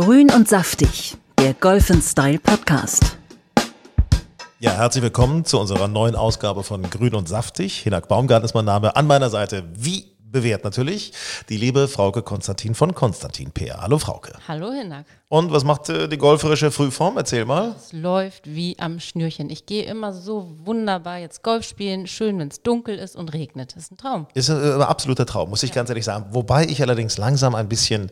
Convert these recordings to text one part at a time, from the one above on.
Grün und saftig, der Golf Style Podcast. Ja, herzlich willkommen zu unserer neuen Ausgabe von Grün und Saftig. Hinak Baumgart ist mein Name. An meiner Seite, wie bewährt natürlich, die liebe Frauke Konstantin von Konstantin PR. Hallo Frauke. Hallo Hinak. Und was macht äh, die golferische Frühform? Erzähl mal. Es läuft wie am Schnürchen. Ich gehe immer so wunderbar jetzt Golf spielen, schön, wenn es dunkel ist und regnet. Das ist ein Traum. Ist ein äh, absoluter Traum, muss ich ja. ganz ehrlich sagen. Wobei ich allerdings langsam ein bisschen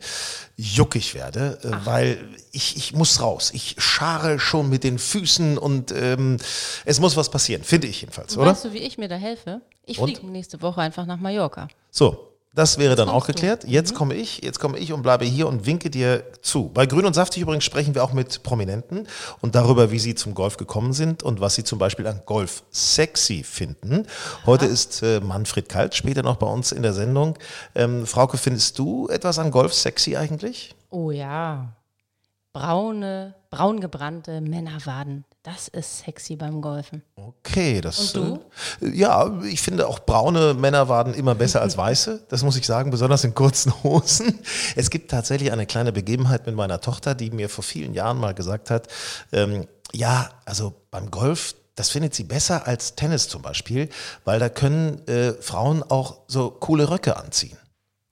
juckig werde, äh, weil ich, ich muss raus. Ich schare schon mit den Füßen und ähm, es muss was passieren, finde ich jedenfalls, oder? Weißt du, wie ich mir da helfe? Ich fliege nächste Woche einfach nach Mallorca. So, das wäre dann auch geklärt. Jetzt mhm. komme ich, jetzt komme ich und bleibe hier und winke dir zu. Bei Grün und Saftig übrigens sprechen wir auch mit Prominenten und darüber, wie sie zum Golf gekommen sind und was sie zum Beispiel an Golf sexy finden. Heute ja. ist äh, Manfred Kalt, später noch bei uns in der Sendung. Ähm, Frauke, findest du etwas an Golf sexy eigentlich? Oh ja. Braune, braungebrannte Männerwaden. Das ist sexy beim Golfen. Okay, das. Und du? Äh, ja, ich finde auch braune Männerwaden immer besser als weiße. Das muss ich sagen, besonders in kurzen Hosen. Es gibt tatsächlich eine kleine Begebenheit mit meiner Tochter, die mir vor vielen Jahren mal gesagt hat: ähm, Ja, also beim Golf, das findet sie besser als Tennis zum Beispiel, weil da können äh, Frauen auch so coole Röcke anziehen.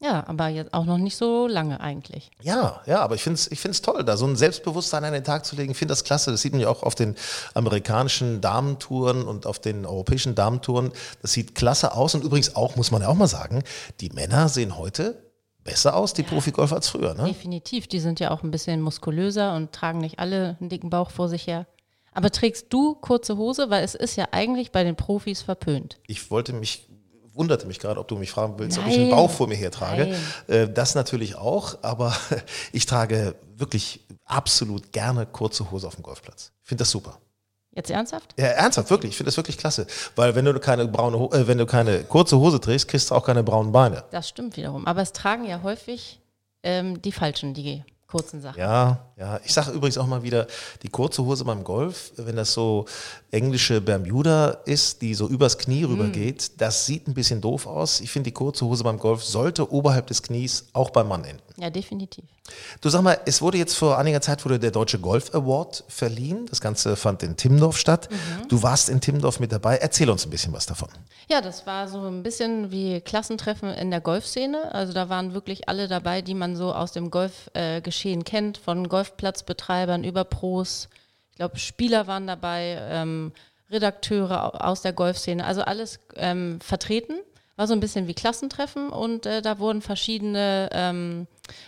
Ja, aber jetzt auch noch nicht so lange eigentlich. Ja, ja, aber ich finde es ich find's toll, da so ein Selbstbewusstsein an den Tag zu legen. Ich finde das klasse. Das sieht man ja auch auf den amerikanischen Damentouren und auf den europäischen Damentouren. Das sieht klasse aus. Und übrigens auch, muss man ja auch mal sagen, die Männer sehen heute besser aus, die ja, Profigolfer, als früher. Ne? Definitiv. Die sind ja auch ein bisschen muskulöser und tragen nicht alle einen dicken Bauch vor sich her. Aber trägst du kurze Hose? Weil es ist ja eigentlich bei den Profis verpönt. Ich wollte mich wunderte mich gerade, ob du mich fragen willst, Nein. ob ich einen Bauch vor mir her trage. Nein. Äh, das natürlich auch, aber ich trage wirklich absolut gerne kurze Hose auf dem Golfplatz. Ich finde das super. Jetzt ernsthaft? Ja, ernsthaft, wirklich. Ich finde das wirklich klasse. Weil wenn du keine braune, äh, wenn du keine kurze Hose trägst, kriegst du auch keine braunen Beine. Das stimmt wiederum. Aber es tragen ja häufig ähm, die Falschen, die kurzen Sachen. Ja, ja. Ich sage übrigens auch mal wieder, die kurze Hose beim Golf, wenn das so englische Bermuda ist, die so übers Knie mm. rübergeht, das sieht ein bisschen doof aus. Ich finde, die kurze Hose beim Golf sollte oberhalb des Knies auch beim Mann enden. Ja, definitiv. Du sag mal, es wurde jetzt vor einiger Zeit wurde der Deutsche Golf Award verliehen. Das Ganze fand in Timmendorf statt. Mhm. Du warst in Timmendorf mit dabei. Erzähl uns ein bisschen was davon. Ja, das war so ein bisschen wie Klassentreffen in der Golfszene. Also da waren wirklich alle dabei, die man so aus dem Golfgeschehen äh, kennt, von Golfplatzbetreibern über Pros. Ich glaube, Spieler waren dabei, ähm, Redakteure aus der Golfszene. Also alles ähm, vertreten. War so ein bisschen wie Klassentreffen und äh, da wurden verschiedene ähm,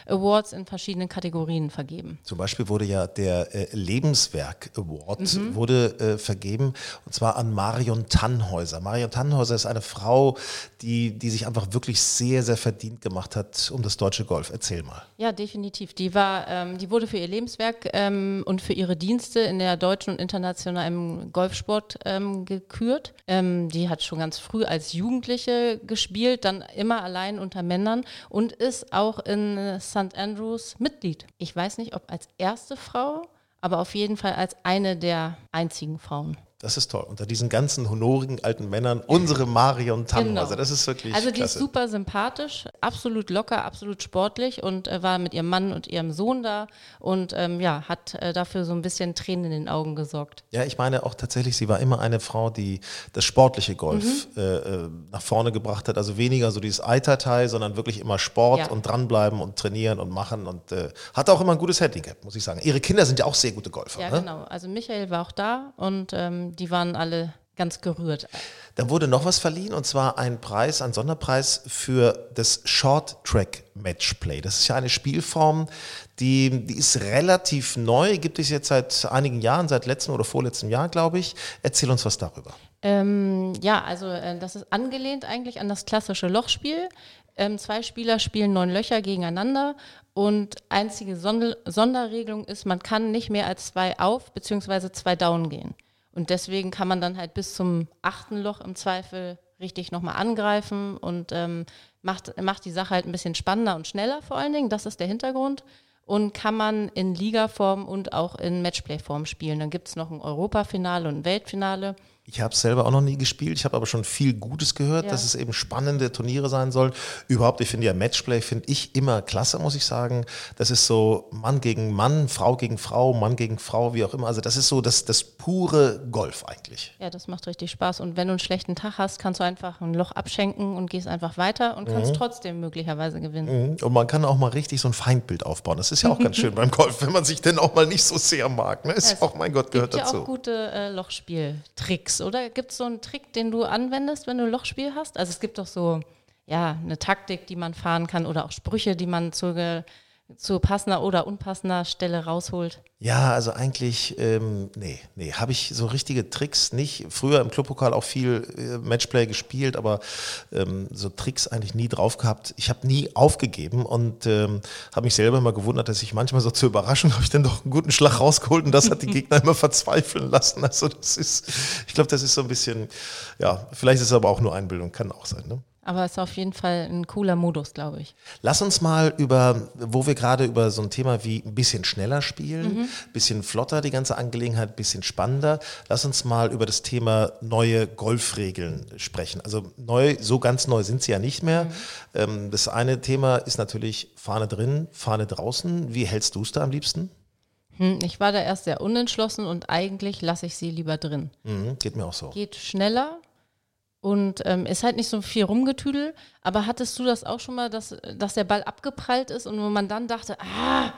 Awards in verschiedenen Kategorien vergeben. Zum Beispiel wurde ja der äh, Lebenswerk Award mhm. wurde äh, vergeben und zwar an Marion Tannhäuser. Marion Tannhäuser ist eine Frau, die, die sich einfach wirklich sehr, sehr verdient gemacht hat um das deutsche Golf. Erzähl mal. Ja, definitiv. Die war, ähm, die wurde für ihr Lebenswerk ähm, und für ihre Dienste in der deutschen und internationalen Golfsport ähm, gekürt. Ähm, die hat schon ganz früh als Jugendliche gespielt, dann immer allein unter Männern und ist auch in St. Andrews Mitglied. Ich weiß nicht, ob als erste Frau, aber auf jeden Fall als eine der einzigen Frauen. Das ist toll. Unter diesen ganzen honorigen alten Männern, unsere Marion Tannhäuser. Genau. Das ist wirklich. Also, die klasse. ist super sympathisch, absolut locker, absolut sportlich und äh, war mit ihrem Mann und ihrem Sohn da und ähm, ja, hat äh, dafür so ein bisschen Tränen in den Augen gesorgt. Ja, ich meine auch tatsächlich, sie war immer eine Frau, die das sportliche Golf mhm. äh, äh nach vorne gebracht hat. Also weniger so dieses Eiterteil, sondern wirklich immer Sport ja. und dranbleiben und trainieren und machen und äh, hat auch immer ein gutes Handicap, muss ich sagen. Ihre Kinder sind ja auch sehr gute Golfer. Ja, ne? genau. Also, Michael war auch da und ähm, die waren alle ganz gerührt. Da wurde noch was verliehen und zwar ein Preis, ein Sonderpreis für das Short Track Matchplay. Das ist ja eine Spielform, die, die ist relativ neu, gibt es jetzt seit einigen Jahren, seit letztem oder vorletztem Jahr, glaube ich. Erzähl uns was darüber. Ähm, ja, also äh, das ist angelehnt eigentlich an das klassische Lochspiel. Ähm, zwei Spieler spielen neun Löcher gegeneinander und einzige Sonder Sonderregelung ist, man kann nicht mehr als zwei auf bzw. zwei down gehen. Und deswegen kann man dann halt bis zum achten Loch im Zweifel richtig nochmal angreifen und ähm, macht, macht die Sache halt ein bisschen spannender und schneller vor allen Dingen. Das ist der Hintergrund. Und kann man in Ligaform und auch in Matchplayform spielen. Dann gibt es noch ein Europafinale und ein Weltfinale. Ich habe es selber auch noch nie gespielt. Ich habe aber schon viel Gutes gehört, Ja. dass es eben spannende Turniere sein sollen. Überhaupt, ich finde ja Matchplay finde ich immer klasse, muss ich sagen. Das ist so Mann gegen Mann, Frau gegen Frau, Mann gegen Frau, wie auch immer. Also das ist so das, das pure Golf eigentlich. Ja, das macht richtig Spaß. Und wenn du einen schlechten Tag hast, kannst du einfach ein Loch abschenken und gehst einfach weiter und Mhm. kannst trotzdem möglicherweise gewinnen. Und man kann auch mal richtig so ein Feindbild aufbauen. Das ist ja auch ganz schön beim Golf, wenn man sich denn auch mal nicht so sehr mag. Ne? Ist Es auch, mein Gott, gehört Gibt ja dazu. auch gute äh, Lochspieltricks, oder? Gibt es so einen Trick, den du anwendest, wenn du Lochspiel hast? Also es gibt doch so, ja, eine Taktik, die man fahren kann oder auch Sprüche, die man zu, ge- zu passender oder unpassender Stelle rausholt. Ja, also eigentlich, ähm, nee, nee, habe ich so richtige Tricks nicht. Früher im Clubpokal auch viel äh, Matchplay gespielt, aber ähm, so Tricks eigentlich nie drauf gehabt. Ich habe nie aufgegeben und ähm, habe mich selber immer gewundert, dass ich manchmal so zur Überraschung habe ich dann doch einen guten Schlag rausgeholt und das hat die Gegner immer verzweifeln lassen. Also das ist, ich glaube, das ist so ein bisschen, ja, vielleicht ist es aber auch nur Einbildung, kann auch sein. Ne? Aber es ist auf jeden Fall ein cooler Modus, glaube ich. Lass uns mal über, wo wir gerade über so ein Thema wie ein bisschen schneller spielen, bisschen flotter die ganze Angelegenheit, bisschen spannender. Lass uns mal über das Thema neue Golfregeln sprechen. Also neu, so ganz neu sind sie ja nicht mehr. Ähm, das eine Thema ist natürlich Fahne drin, Fahne draußen. Wie hältst du es da am liebsten? Hm, ich war da erst sehr unentschlossen und eigentlich lasse ich sie lieber drin. Mhm, geht mir auch so. Geht schneller und ähm, ist halt nicht so viel rumgetüdel. Aber hattest du das auch schon mal, dass, dass der Ball abgeprallt ist und wo man dann dachte, ah,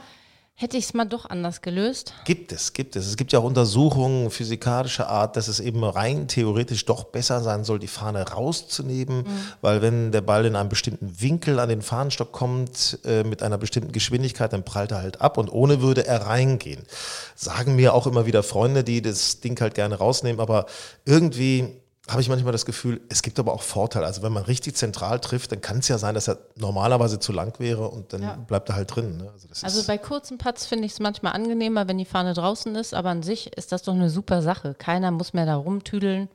hätte ich es mal doch anders gelöst? Gibt es, gibt es. Es gibt ja auch Untersuchungen physikalischer Art, dass es eben rein theoretisch doch besser sein soll, die Fahne rauszunehmen, weil wenn der Ball in einem bestimmten Winkel an den Fahnenstock kommt, äh, mit einer bestimmten Geschwindigkeit, dann prallt er halt ab und ohne würde er reingehen. Sagen mir auch immer wieder Freunde, die das Ding halt gerne rausnehmen, aber irgendwie habe ich manchmal das Gefühl, es gibt aber auch Vorteile. Also wenn man richtig zentral trifft, dann kann es ja sein, dass er normalerweise zu lang wäre und dann Ja. bleibt er halt drin. Ne? Also, Also bei kurzen Putts finde ich es manchmal angenehmer, wenn die Fahne draußen ist, aber an sich ist das doch eine super Sache. Keiner muss mehr da rumtüdeln.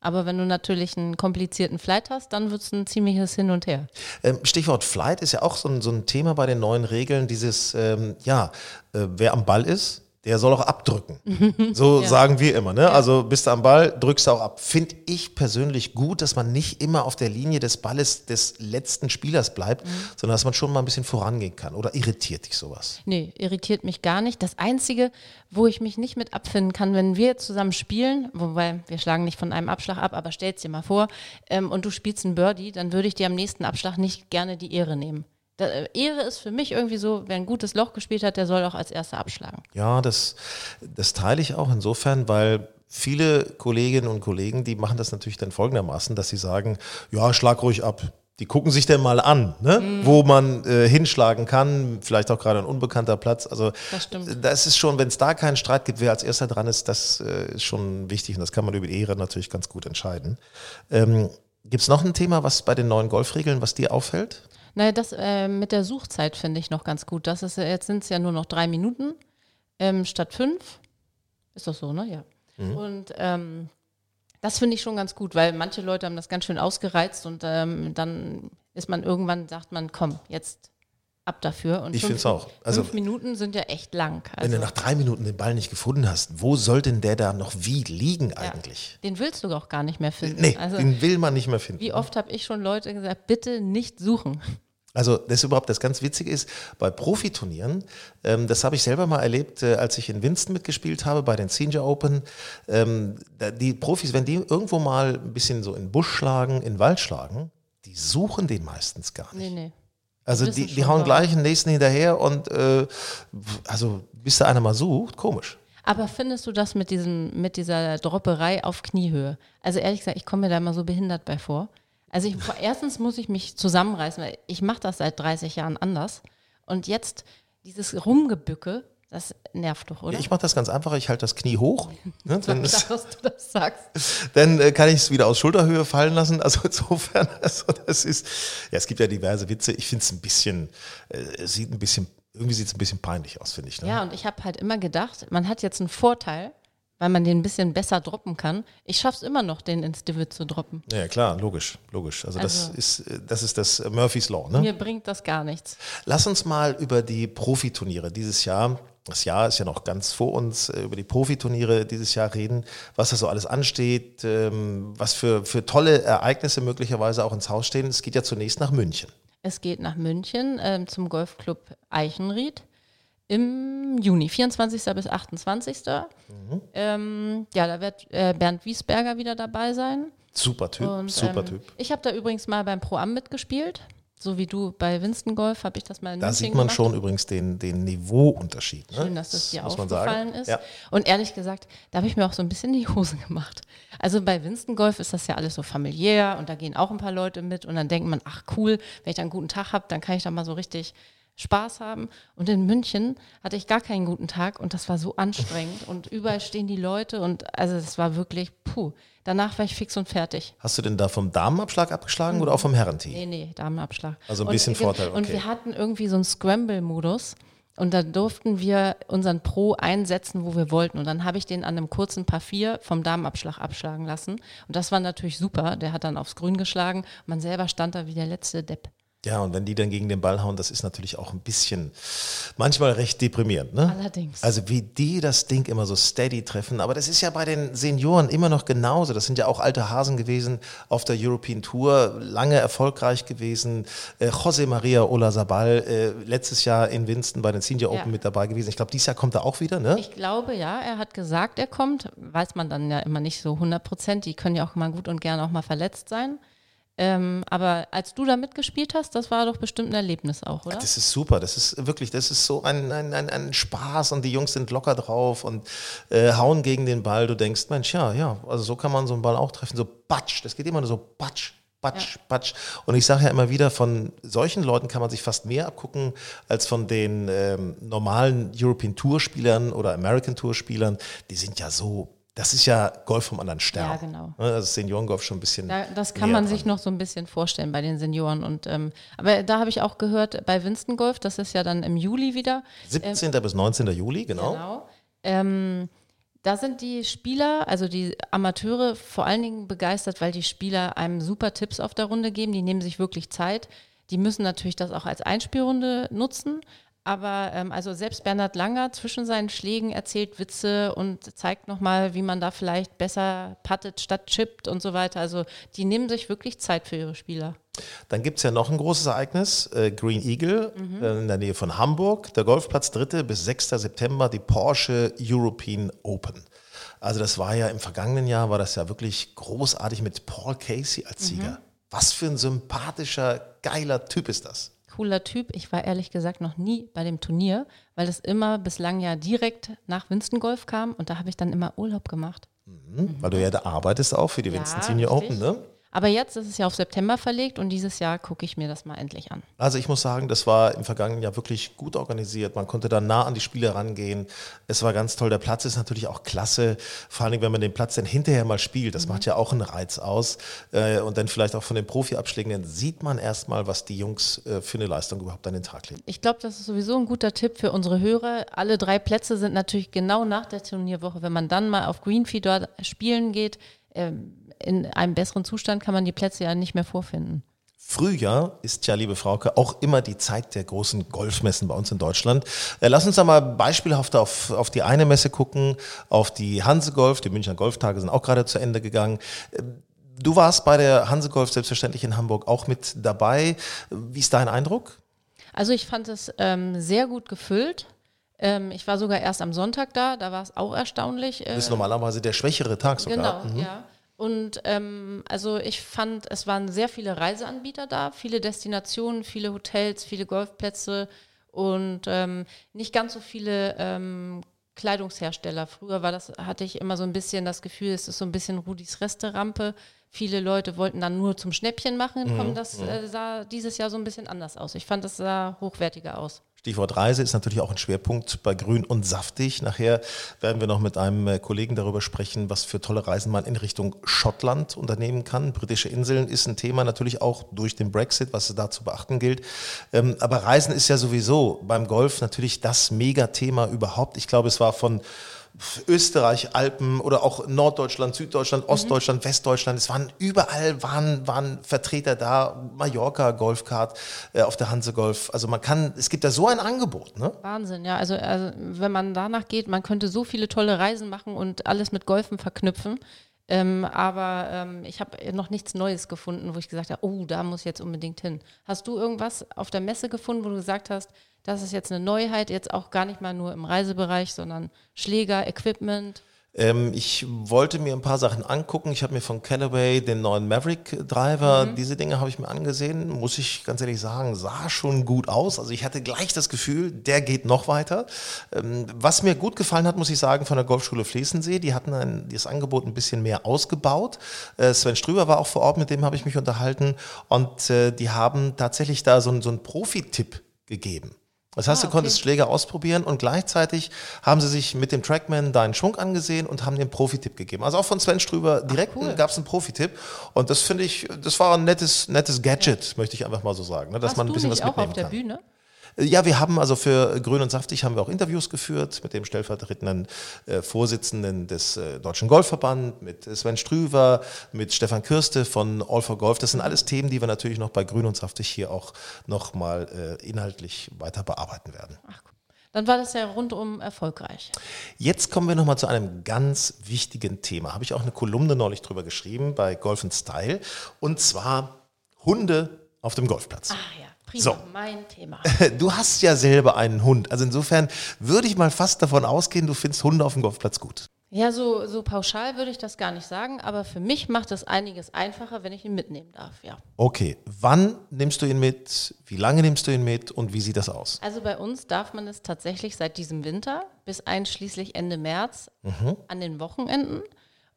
Aber wenn du natürlich einen komplizierten Flight hast, dann wird es ein ziemliches Hin und Her. Ähm, Stichwort Flight ist ja auch so ein, so ein Thema bei den neuen Regeln, dieses, ähm, ja, äh, wer am Ball ist, der soll auch abdrücken. So Ja. sagen wir immer. Ne? Also bist du am Ball, drückst du auch ab. Finde ich persönlich gut, dass man nicht immer auf der Linie des Balles des letzten Spielers bleibt, sondern dass man schon mal ein bisschen vorangehen kann. Oder irritiert dich sowas? Nee, irritiert mich gar nicht. Das Einzige, wo ich mich nicht mit abfinden kann, wenn wir zusammen spielen, wobei wir schlagen nicht von einem Abschlag ab, aber stell's dir mal vor, ähm, und du spielst einen Birdie, dann würde ich dir am nächsten Abschlag nicht gerne die Ehre nehmen. Da, äh, Ehre ist für mich irgendwie so, wer ein gutes Loch gespielt hat, der soll auch als erster abschlagen. Ja, das, das teile ich auch insofern, weil viele Kolleginnen und Kollegen, die machen das natürlich dann folgendermaßen, dass sie sagen, ja, schlag ruhig ab. Die gucken sich denn mal an, ne? wo man äh, hinschlagen kann, vielleicht auch gerade ein unbekannter Platz. Also Das das ist schon, wenn es da keinen Streit gibt, wer als erster dran ist, das äh, ist schon wichtig und das kann man über die Ehre natürlich ganz gut entscheiden. Ähm, Gibt es noch ein Thema, was bei den neuen Golfregeln, was dir auffällt? Naja, das äh, mit der Suchzeit finde ich noch ganz gut. Das ist, ja- jetzt sind es ja nur noch drei Minuten ähm, statt fünf. Ist das so, ne? Ja. Und ähm, das finde ich schon ganz gut, weil manche Leute haben das ganz schön ausgereizt und ähm, dann ist man irgendwann, sagt man, komm, jetzt ab dafür. Und Ich fünf- find's auch. Also- fünf Minuten sind ja echt lang. Wenn Also, du nach drei Minuten den Ball nicht gefunden hast, wo soll denn der da noch wie liegen eigentlich? den willst du auch gar nicht mehr finden. Nee, also, den will man nicht mehr finden. wie oft habe ich schon Leute gesagt, bitte nicht suchen. Also das ist überhaupt das ganz Witzige ist, bei Profiturnieren, ähm, das habe ich selber mal erlebt, äh, als ich in Winston mitgespielt habe, bei den Senior Open, ähm, die Profis, wenn die irgendwo mal ein bisschen so in Busch schlagen, in Wald schlagen, die suchen den meistens gar nicht. Nee, nee. also die, die hauen gleich den nächsten hinterher und äh, also bis da einer mal sucht, komisch. Aber findest du das mit, diesem, mit dieser Dropperei auf Kniehöhe? Also ehrlich gesagt, ich komme mir da immer so behindert bei vor. Also ich, erstens muss ich mich zusammenreißen, weil ich mache das seit 30 Jahren anders. Und jetzt dieses Rumgebücke, das nervt doch, oder? Ja, ich mache das ganz einfach, ich halte das Knie hoch, ne, dann, ist, dass du das sagst. dann äh, kann ich es wieder aus Schulterhöhe fallen lassen. Also insofern, also das ist, ja, es gibt ja diverse Witze. Ich finde es ein bisschen, äh, sieht ein bisschen, irgendwie sieht es ein bisschen peinlich aus, finde ich. Ne? Ja, und ich habe halt immer gedacht, man hat jetzt einen Vorteil, weil man den ein bisschen besser droppen kann. Ich schaffe es immer noch, den ins Divid zu droppen. Ja, klar, logisch, logisch. Also, das Also- ist äh, das ist das Murphy's Law. Ne? Mir bringt das gar nichts. Lass uns mal über die Profiturniere dieses Jahr das Jahr ist ja noch ganz vor uns, äh, über die Profiturniere dieses Jahr reden, was da so alles ansteht, ähm, was für, für tolle Ereignisse möglicherweise auch ins Haus stehen. Es geht ja zunächst nach München. Es geht nach München ähm, zum Golfclub Eichenried im Juni, 24. bis 28. Mhm. Ähm, ja, da wird äh, Bernd Wiesberger wieder dabei sein. Super Typ, Und, super ähm, Typ. Ich habe da übrigens mal beim Pro-Am mitgespielt so wie du bei Winston Golf, habe ich das mal in Da München sieht man gemacht. schon übrigens den, den Niveauunterschied. Ne? Schön, dass das dir das aufgefallen ist. Ja. Und ehrlich gesagt, da habe ich mir auch so ein bisschen die Hose gemacht. Also bei Winston Golf ist das ja alles so familiär und da gehen auch ein paar Leute mit und dann denkt man, ach cool, wenn ich da einen guten Tag habe, dann kann ich da mal so richtig Spaß haben. Und in München hatte ich gar keinen guten Tag und das war so anstrengend und überall stehen die Leute und also es war wirklich puh. Danach war ich fix und fertig. Hast du denn da vom Damenabschlag abgeschlagen mhm. oder auch vom Herrenteam? Nee, nee, Damenabschlag. Also ein bisschen und, Vorteil, okay. Und wir hatten irgendwie so einen Scramble-Modus. Und da durften wir unseren Pro einsetzen, wo wir wollten. Und dann habe ich den an einem kurzen Paar 4 vom Damenabschlag abschlagen lassen. Und das war natürlich super. Der hat dann aufs Grün geschlagen. Man selber stand da wie der letzte Depp. Ja, und wenn die dann gegen den Ball hauen, das ist natürlich auch ein bisschen manchmal recht deprimierend. Ne? Allerdings. Also wie die das Ding immer so steady treffen. Aber das ist ja bei den Senioren immer noch genauso. Das sind ja auch alte Hasen gewesen auf der European Tour, lange erfolgreich gewesen. Äh, José María Olazabal, äh, letztes Jahr in Winston bei den Senior ja. Open mit dabei gewesen. Ich glaube, dieses Jahr kommt er auch wieder, ne? Ich glaube, ja. Er hat gesagt, er kommt. Weiß man dann ja immer nicht so 100 Prozent. Die können ja auch mal gut und gerne auch mal verletzt sein. Ähm, aber als du da mitgespielt hast, das war doch bestimmt ein Erlebnis auch, oder? Das ist super, das ist wirklich, das ist so ein, ein, ein, ein Spaß und die Jungs sind locker drauf und äh, hauen gegen den Ball. Du denkst, Mensch, ja, ja, also so kann man so einen Ball auch treffen, so batsch, das geht immer nur so batsch, Batsch, ja. Batsch. Und ich sage ja immer wieder, von solchen Leuten kann man sich fast mehr abgucken als von den ähm, normalen European Tour Spielern oder American Tour Spielern. Die sind ja so das ist ja Golf vom anderen Stern. Ja, genau. Also Seniorengolf schon ein bisschen. Da, das kann man dran. sich noch so ein bisschen vorstellen bei den Senioren. Und, ähm, aber da habe ich auch gehört, bei Winston Golf, das ist ja dann im Juli wieder. 17. Ähm, bis 19. Juli, genau. Genau. Ähm, da sind die Spieler, also die Amateure, vor allen Dingen begeistert, weil die Spieler einem super Tipps auf der Runde geben. Die nehmen sich wirklich Zeit. Die müssen natürlich das auch als Einspielrunde nutzen. Aber ähm, also selbst Bernhard Langer zwischen seinen Schlägen erzählt Witze und zeigt nochmal, wie man da vielleicht besser puttet statt chippt und so weiter. Also die nehmen sich wirklich Zeit für ihre Spieler. Dann gibt es ja noch ein großes Ereignis, äh, Green Eagle mhm. äh, in der Nähe von Hamburg. Der Golfplatz 3. bis 6. September, die Porsche European Open. Also das war ja im vergangenen Jahr, war das ja wirklich großartig mit Paul Casey als Sieger. Mhm. Was für ein sympathischer, geiler Typ ist das cooler Typ. Ich war ehrlich gesagt noch nie bei dem Turnier, weil das immer bislang ja direkt nach Winston Golf kam und da habe ich dann immer Urlaub gemacht. Mhm, mhm. Weil du ja da arbeitest auch für die ja, Winston Senior Open, ne? Aber jetzt ist es ja auf September verlegt und dieses Jahr gucke ich mir das mal endlich an. Also ich muss sagen, das war im vergangenen Jahr wirklich gut organisiert. Man konnte da nah an die Spiele rangehen. Es war ganz toll. Der Platz ist natürlich auch klasse. Vor allem, wenn man den Platz dann hinterher mal spielt. Das mhm. macht ja auch einen Reiz aus. Äh, und dann vielleicht auch von den Profiabschlägen, dann sieht man erstmal, was die Jungs äh, für eine Leistung überhaupt an den Tag legen. Ich glaube, das ist sowieso ein guter Tipp für unsere Hörer. Alle drei Plätze sind natürlich genau nach der Turnierwoche. Wenn man dann mal auf Greenfee dort spielen geht, ähm, in einem besseren Zustand kann man die Plätze ja nicht mehr vorfinden. Frühjahr ist ja, liebe Frauke, auch immer die Zeit der großen Golfmessen bei uns in Deutschland. Äh, lass uns da mal beispielhaft auf, auf die eine Messe gucken, auf die Hansegolf. Die Münchner Golftage sind auch gerade zu Ende gegangen. Äh, du warst bei der Hansegolf selbstverständlich in Hamburg auch mit dabei. Wie ist dein Eindruck? Also ich fand es ähm, sehr gut gefüllt. Ähm, ich war sogar erst am Sonntag da, da war es auch erstaunlich. das ist normalerweise der schwächere Tag sogar. Genau, mhm. ja. Und ähm, also ich fand, es waren sehr viele Reiseanbieter da, viele Destinationen, viele Hotels, viele Golfplätze und ähm, nicht ganz so viele ähm, Kleidungshersteller. Früher war das, hatte ich immer so ein bisschen das Gefühl, es ist so ein bisschen Rudis Resterampe. Viele Leute wollten dann nur zum Schnäppchen machen. Mhm. Das äh, sah dieses Jahr so ein bisschen anders aus. Ich fand, es sah hochwertiger aus. Stichwort Reise ist natürlich auch ein Schwerpunkt bei Grün und Saftig. Nachher werden wir noch mit einem äh, Kollegen darüber sprechen, was für tolle Reisen man in Richtung Schottland unternehmen kann. Britische Inseln ist ein Thema, natürlich auch durch den Brexit, was da zu beachten gilt. Ähm, aber Reisen ist ja sowieso beim Golf natürlich das Megathema überhaupt. Ich glaube, es war von Österreich, Alpen oder auch Norddeutschland, Süddeutschland, Ostdeutschland, Westdeutschland. Es waren überall waren, waren Vertreter da, Mallorca, Golfkart äh, auf der Hanse Golf. Also man kann, es gibt da so ein Angebot. Ne? Wahnsinn, ja. Also, also wenn man danach geht, man könnte so viele tolle Reisen machen und alles mit Golfen verknüpfen. Ähm, aber ähm, ich habe noch nichts Neues gefunden, wo ich gesagt habe, oh, da muss ich jetzt unbedingt hin. Hast du irgendwas auf der Messe gefunden, wo du gesagt hast, das ist jetzt eine Neuheit, jetzt auch gar nicht mal nur im Reisebereich, sondern Schläger, Equipment? Ähm, ich wollte mir ein paar Sachen angucken. Ich habe mir von Callaway den neuen Maverick Driver, mhm. diese Dinge habe ich mir angesehen, muss ich ganz ehrlich sagen, sah schon gut aus. Also ich hatte gleich das Gefühl, der geht noch weiter. Ähm, was mir gut gefallen hat, muss ich sagen, von der Golfschule Flesensee, die hatten ein, das Angebot ein bisschen mehr ausgebaut. Äh, Sven Strüber war auch vor Ort, mit dem habe ich mich unterhalten und äh, die haben tatsächlich da so, so einen Profi-Tipp gegeben. Das heißt, ah, okay. du konntest Schläger ausprobieren und gleichzeitig haben sie sich mit dem Trackman deinen Schwung angesehen und haben den Profi-Tipp gegeben. Also auch von Sven Strüber direkt cool. gab es einen Profi-Tipp und das finde ich, das war ein nettes, nettes Gadget, ja. möchte ich einfach mal so sagen, ne, dass Hast man ein bisschen was mitnehmen auch auf der kann. Bühne? Ja, wir haben also für Grün und Saftig haben wir auch Interviews geführt mit dem stellvertretenden äh, Vorsitzenden des äh, Deutschen Golfverband, mit Sven Strüver, mit Stefan Kürste von All for Golf. Das sind alles Themen, die wir natürlich noch bei Grün und Saftig hier auch nochmal äh, inhaltlich weiter bearbeiten werden. Ach, dann war das ja rundum erfolgreich. Jetzt kommen wir nochmal zu einem ganz wichtigen Thema. Habe ich auch eine Kolumne neulich drüber geschrieben bei Golf Style. Und zwar Hunde auf dem Golfplatz. Ah ja. Prima, so. mein Thema. Du hast ja selber einen Hund. Also insofern würde ich mal fast davon ausgehen, du findest Hunde auf dem Golfplatz gut. Ja, so, so pauschal würde ich das gar nicht sagen, aber für mich macht es einiges einfacher, wenn ich ihn mitnehmen darf, ja. Okay, wann nimmst du ihn mit? Wie lange nimmst du ihn mit und wie sieht das aus? Also bei uns darf man es tatsächlich seit diesem Winter bis einschließlich Ende März mhm. an den Wochenenden.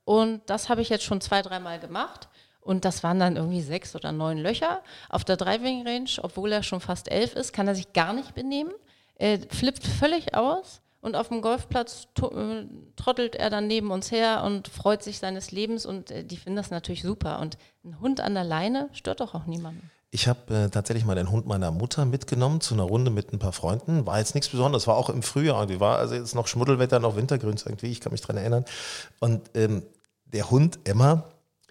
Und das habe ich jetzt schon zwei, dreimal gemacht. Und das waren dann irgendwie sechs oder neun Löcher. Auf der Driving Range, obwohl er schon fast elf ist, kann er sich gar nicht benehmen. Er flippt völlig aus. Und auf dem Golfplatz äh, trottelt er dann neben uns her und freut sich seines Lebens. Und äh, die finden das natürlich super. Und ein Hund an der Leine stört doch auch niemanden. Ich habe äh, tatsächlich mal den Hund meiner Mutter mitgenommen zu einer Runde mit ein paar Freunden. War jetzt nichts Besonderes, war auch im Frühjahr. Die war also jetzt noch Schmuddelwetter, noch Wintergrüns irgendwie, ich kann mich dran erinnern. Und ähm, der Hund Emma,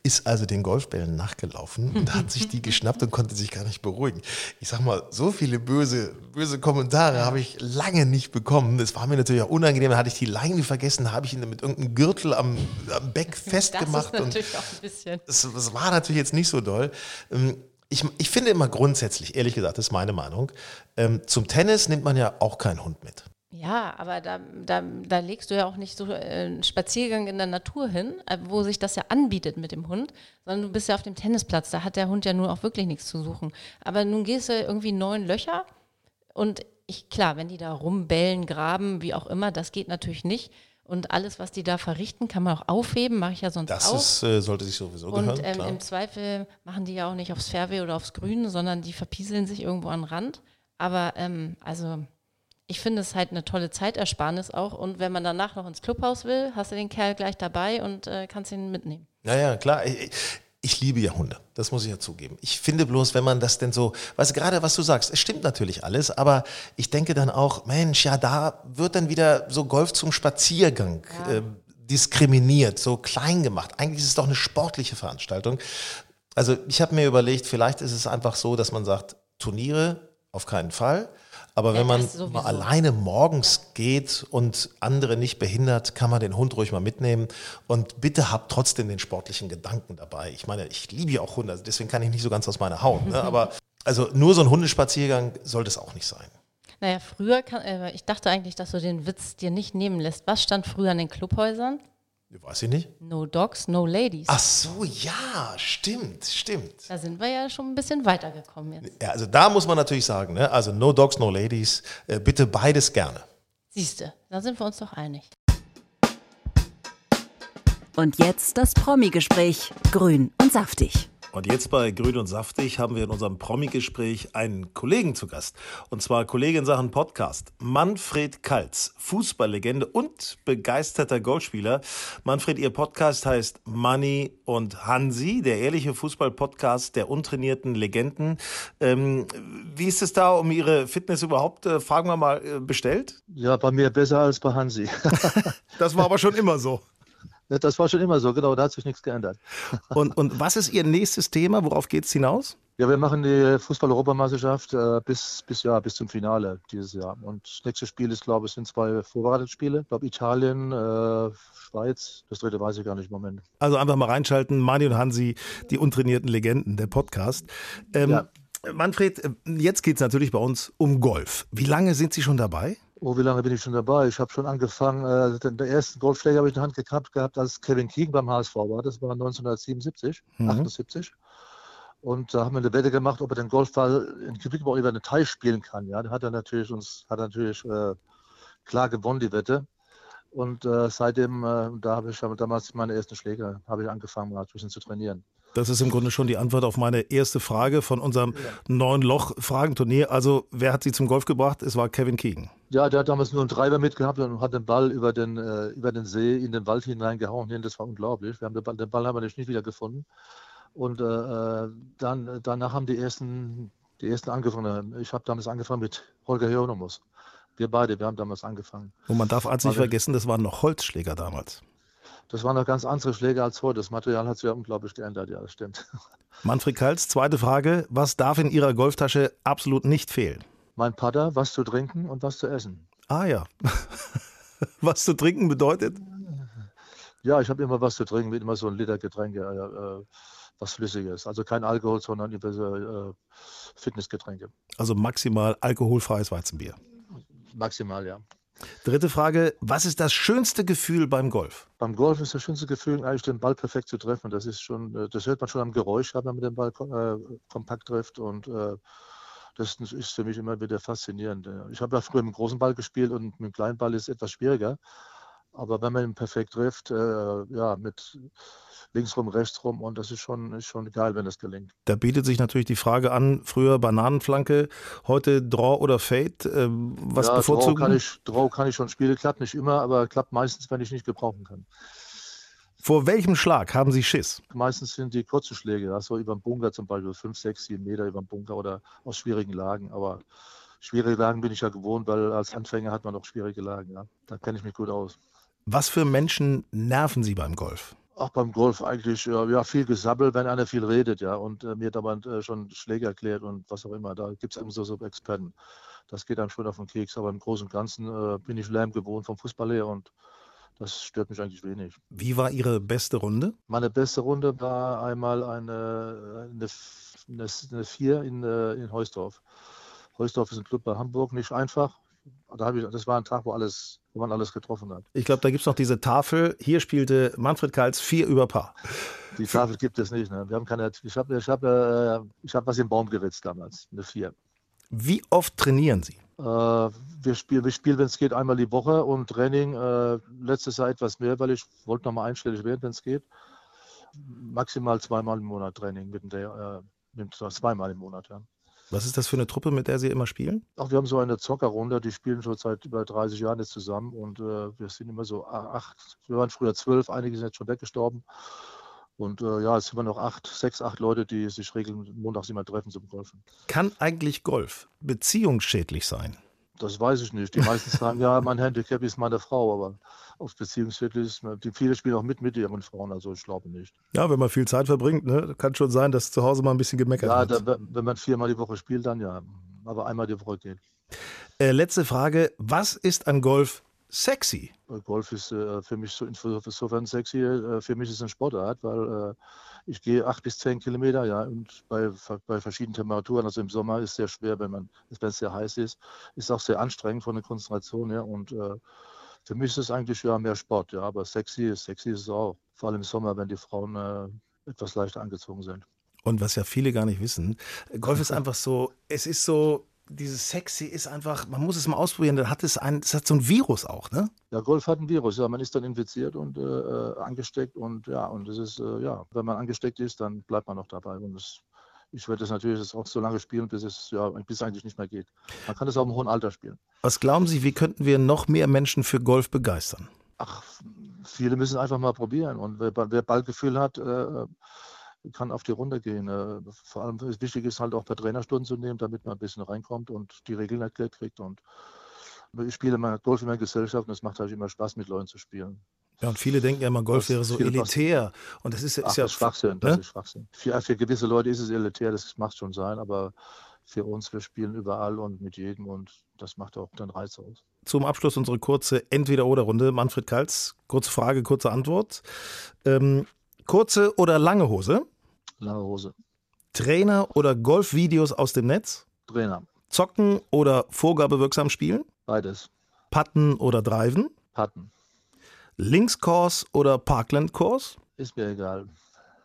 ist also den Golfbällen nachgelaufen und hat sich die geschnappt und konnte sich gar nicht beruhigen. Ich sag mal, so viele böse, böse Kommentare habe ich lange nicht bekommen. Das war mir natürlich auch unangenehm. Da hatte ich die Leine vergessen, habe ich ihn mit irgendeinem Gürtel am, am Beck festgemacht. Das ist natürlich und auch ein bisschen. Das, das war natürlich jetzt nicht so doll. Ähm, ich, ich finde immer grundsätzlich, ehrlich gesagt, das ist meine Meinung, ähm, zum Tennis nimmt man ja auch keinen Hund mit. Ja, aber da, da, da legst du ja auch nicht so äh, einen Spaziergang in der Natur hin, äh, wo sich das ja anbietet mit dem Hund, sondern du bist ja auf dem Tennisplatz, da hat der Hund ja nun auch wirklich nichts zu suchen. Aber nun gehst du irgendwie neun Löcher und ich, klar, wenn die da rumbellen, graben, wie auch immer, das geht natürlich nicht. Und alles, was die da verrichten, kann man auch aufheben, mache ich ja sonst das auch. Das äh, sollte sich sowieso und, gehören. Und ähm, im Zweifel machen die ja auch nicht aufs Fairway oder aufs Grün, sondern die verpieseln sich irgendwo an den Rand. Aber ähm, also ich finde es halt eine tolle Zeitersparnis auch. Und wenn man danach noch ins Clubhaus will, hast du den Kerl gleich dabei und äh, kannst ihn mitnehmen. Ja, ja, klar. Ich, ich liebe ja Hunde, das muss ich ja zugeben. Ich finde bloß, wenn man das denn so, weißt du, gerade was du sagst, es stimmt natürlich alles, aber ich denke dann auch, Mensch, ja, da wird dann wieder so Golf zum Spaziergang ja. äh, diskriminiert, so klein gemacht. Eigentlich ist es doch eine sportliche Veranstaltung. Also ich habe mir überlegt, vielleicht ist es einfach so, dass man sagt, Turniere auf keinen Fall. Aber wenn man mal alleine morgens geht und andere nicht behindert, kann man den Hund ruhig mal mitnehmen. Und bitte habt trotzdem den sportlichen Gedanken dabei. Ich meine, ich liebe ja auch Hunde, also deswegen kann ich nicht so ganz aus meiner Haut. Ne? Aber also nur so ein Hundespaziergang sollte es auch nicht sein. Naja, früher, kann, äh, ich dachte eigentlich, dass du den Witz dir nicht nehmen lässt. Was stand früher an den Clubhäusern? Weiß ich nicht. No Dogs, No Ladies. Ach so, ja, stimmt, stimmt. Da sind wir ja schon ein bisschen weitergekommen jetzt. Ja, also da muss man natürlich sagen, ne? also No Dogs, No Ladies, äh, bitte beides gerne. Siehste, da sind wir uns doch einig. Und jetzt das Promi-Gespräch, grün und saftig. Und jetzt bei Grün und Saftig haben wir in unserem Promi-Gespräch einen Kollegen zu Gast. Und zwar Kollege in Sachen Podcast. Manfred Kalz, Fußballlegende und begeisterter Golfspieler. Manfred, Ihr Podcast heißt Money und Hansi, der ehrliche Fußball-Podcast der untrainierten Legenden. Ähm, wie ist es da um Ihre Fitness überhaupt, äh, fragen wir mal, äh, bestellt? Ja, bei mir besser als bei Hansi. das war aber schon immer so. Das war schon immer so, genau, da hat sich nichts geändert. Und, und was ist Ihr nächstes Thema? Worauf geht es hinaus? Ja, wir machen die Fußball-Europameisterschaft äh, bis, bis, ja, bis zum Finale dieses Jahr. Und das nächste Spiel ist, glaube ich, sind zwei Vorbereitungsspiele. Ich glaube, Italien, äh, Schweiz. Das dritte weiß ich gar nicht im Moment. Also einfach mal reinschalten. Mani und Hansi, die untrainierten Legenden, der Podcast. Ähm, ja. Manfred, äh, jetzt geht es natürlich bei uns um Golf. Wie lange sind Sie schon dabei? Oh, wie lange bin ich schon dabei? Ich habe schon angefangen, äh, den, den, ersten Golfschläger habe ich in der Hand gehabt, gehabt, als Kevin Keegan beim HSV war. Das war 1977, mhm. 78. Und da haben wir eine Wette gemacht, ob er den Golfball in Quickball über den Teich spielen kann. Ja, da hat er natürlich uns, hat natürlich äh, klar gewonnen, die Wette. Und äh, seitdem, äh, da habe ich damals meine ersten Schläge, habe ich angefangen, mal ein bisschen zu trainieren. Das ist im Grunde schon die Antwort auf meine erste Frage von unserem ja. neuen Loch-Fragenturnier. Also, wer hat Sie zum Golf gebracht? Es war Kevin Keegan. Ja, der hat damals nur einen Treiber mitgehabt und hat den Ball über den, äh, über den See in den Wald hineingehauen. Das war unglaublich. Wir haben den Ball, den Ball haben wir nicht wieder gefunden. Und äh, äh, dann, danach haben die ersten, die ersten angefangen. Ich habe damals angefangen mit Holger Hieronymus. Wir beide, wir haben damals angefangen. Und man darf eins nicht vergessen, das waren noch Holzschläger damals. Das waren noch ganz andere Schläge als heute. Das Material hat sich ja unglaublich geändert, ja, das stimmt. Manfred Kalz, zweite Frage. Was darf in Ihrer Golftasche absolut nicht fehlen? Mein Putter, was zu trinken und was zu essen. Ah ja. was zu trinken bedeutet? Ja, ich habe immer was zu trinken, wie immer so ein Liter Getränke, äh, was Flüssiges. Also kein Alkohol, sondern äh, Fitnessgetränke. Also maximal alkoholfreies Weizenbier. Maximal, ja. Dritte Frage, was ist das schönste Gefühl beim Golf? Beim Golf ist das schönste Gefühl, eigentlich den Ball perfekt zu treffen. Das ist schon, äh, das hört man schon am Geräusch, wenn man den Ball äh, kompakt trifft und äh, das ist für mich immer wieder faszinierend. Ich habe ja früher mit dem großen Ball gespielt und mit dem kleinen Ball ist es etwas schwieriger. Aber wenn man ihn perfekt trifft, äh, ja, mit linksrum, rechtsrum und das ist schon, ist schon geil, wenn das gelingt. Da bietet sich natürlich die Frage an, früher Bananenflanke, heute Draw oder Fade, äh, was ja, bevorzugen? Draw kann, ich, Draw kann ich schon spielen, klappt nicht immer, aber klappt meistens, wenn ich nicht gebrauchen kann. Vor welchem Schlag haben Sie Schiss? Meistens sind die kurzen Schläge, also über den Bunker zum Beispiel, 5, 6, 7 Meter über den Bunker oder aus schwierigen Lagen, aber schwierige Lagen bin ich ja gewohnt, weil als Anfänger hat man auch schwierige Lagen. Ja. Da kenne ich mich gut aus. Was für Menschen nerven Sie beim Golf? Auch beim Golf eigentlich ja, viel gesabbelt, wenn einer viel redet, ja, und äh, mir da äh, schon Schläge erklärt und was auch immer. Da gibt es eben so, so Experten. Das geht einem schon auf den Keks, aber im Großen und Ganzen äh, bin ich Lärm gewohnt vom Fußball her und das stört mich eigentlich wenig. Wie war Ihre beste Runde? Meine beste Runde war einmal eine, eine, eine, eine Vier in, äh, in Heusdorf. Heusdorf ist ein Club bei Hamburg, nicht einfach. Da ich, das war ein Tag, wo alles wo man alles getroffen hat. Ich glaube, da gibt es noch diese Tafel. Hier spielte Manfred Karls vier über Paar. Die Tafel gibt es nicht. Ne? Wir haben keine, ich habe ich hab, äh, ich hab was im Baum geritzt damals, eine vier. Wie oft trainieren Sie? Äh, wir spielen, wir spielen wenn es geht, einmal die Woche und Training äh, letztes Jahr etwas mehr, weil ich wollte nochmal einstellig werden, wenn es geht. Maximal zweimal im Monat Training, mit der, äh, mit, zweimal im Monat. Ja. Was ist das für eine Truppe, mit der Sie immer spielen? Ach, wir haben so eine Zockerrunde, die spielen schon seit über 30 Jahren jetzt zusammen und äh, wir sind immer so acht, wir waren früher zwölf, einige sind jetzt schon weggestorben. Und äh, ja, es sind immer noch acht, sechs, acht Leute, die sich regeln, montags immer treffen zum Golfen. Kann eigentlich Golf beziehungsschädlich sein? Das weiß ich nicht. Die meisten sagen, ja, mein Handicap ist meine Frau, aber auf Beziehungswirklich, die viele spielen auch mit mit ihren Frauen, also ich glaube nicht. Ja, wenn man viel Zeit verbringt, ne, kann schon sein, dass zu Hause mal ein bisschen gemeckert ja, wird. Ja, wenn man viermal die Woche spielt, dann ja, aber einmal die Woche geht. Äh, letzte Frage, was ist an Golf sexy? Golf ist äh, für mich so insofern sexy, äh, für mich ist es eine Sportart, weil äh, ich gehe acht bis zehn Kilometer, ja, und bei, bei verschiedenen Temperaturen, also im Sommer ist es sehr schwer, wenn man, wenn es sehr heiß ist, ist auch sehr anstrengend von der Konzentration her und äh, für mich ist es eigentlich ja mehr Sport, ja, aber sexy, sexy ist es auch. Vor allem im Sommer, wenn die Frauen äh, etwas leichter angezogen sind. Und was ja viele gar nicht wissen, Golf ist einfach so, es ist so, dieses Sexy ist einfach, man muss es mal ausprobieren, dann hat es ein, es hat so ein Virus auch, ne? Ja, Golf hat ein Virus, ja, man ist dann infiziert und äh, äh angesteckt und ja, und das ist, äh, ja, wenn man angesteckt ist, dann bleibt man noch dabei und das, ich werde das natürlich auch so lange spielen, bis es, ja, bis es eigentlich nicht mehr geht. Man kann das auch im hohen Alter spielen. Was glauben Sie, wie könnten wir noch mehr Menschen für Golf begeistern? Ach, viele müssen einfach mal probieren und wer, wer Ballgefühl hat, äh, kann auf die Runde gehen. Äh, vor allem wichtig ist halt auch per Trainerstunden zu nehmen, damit man ein bisschen reinkommt und die Regeln erklärt kriegt. Und ich spiele immer Golf in meiner Gesellschaft und es macht halt immer Spaß, mit Leuten zu spielen. Ja, und viele denken ja immer, Golf das wäre so elitär. Und das ist, ist Ach, ja. Das ist Schwachsinn. Das ne? ist Schwachsinn. Für, für, gewisse Leute ist es elitär, das mag schon sein, aber für uns, wir spielen überall und mit jedem und das macht auch den Reiz aus. Zum Abschluss unsere kurze Entweder-Oder-Runde. Manfred Kalz, kurze Frage, kurze Antwort. Ähm, kurze oder lange Hose? Lange Hose. Trainer oder Golfvideos aus dem Netz? Trainer. Zocken oder vorgabewirksam spielen? Beides. Putten oder Driven? Putten. Linkskurs oder Parkland-Kurs? Ist mir egal.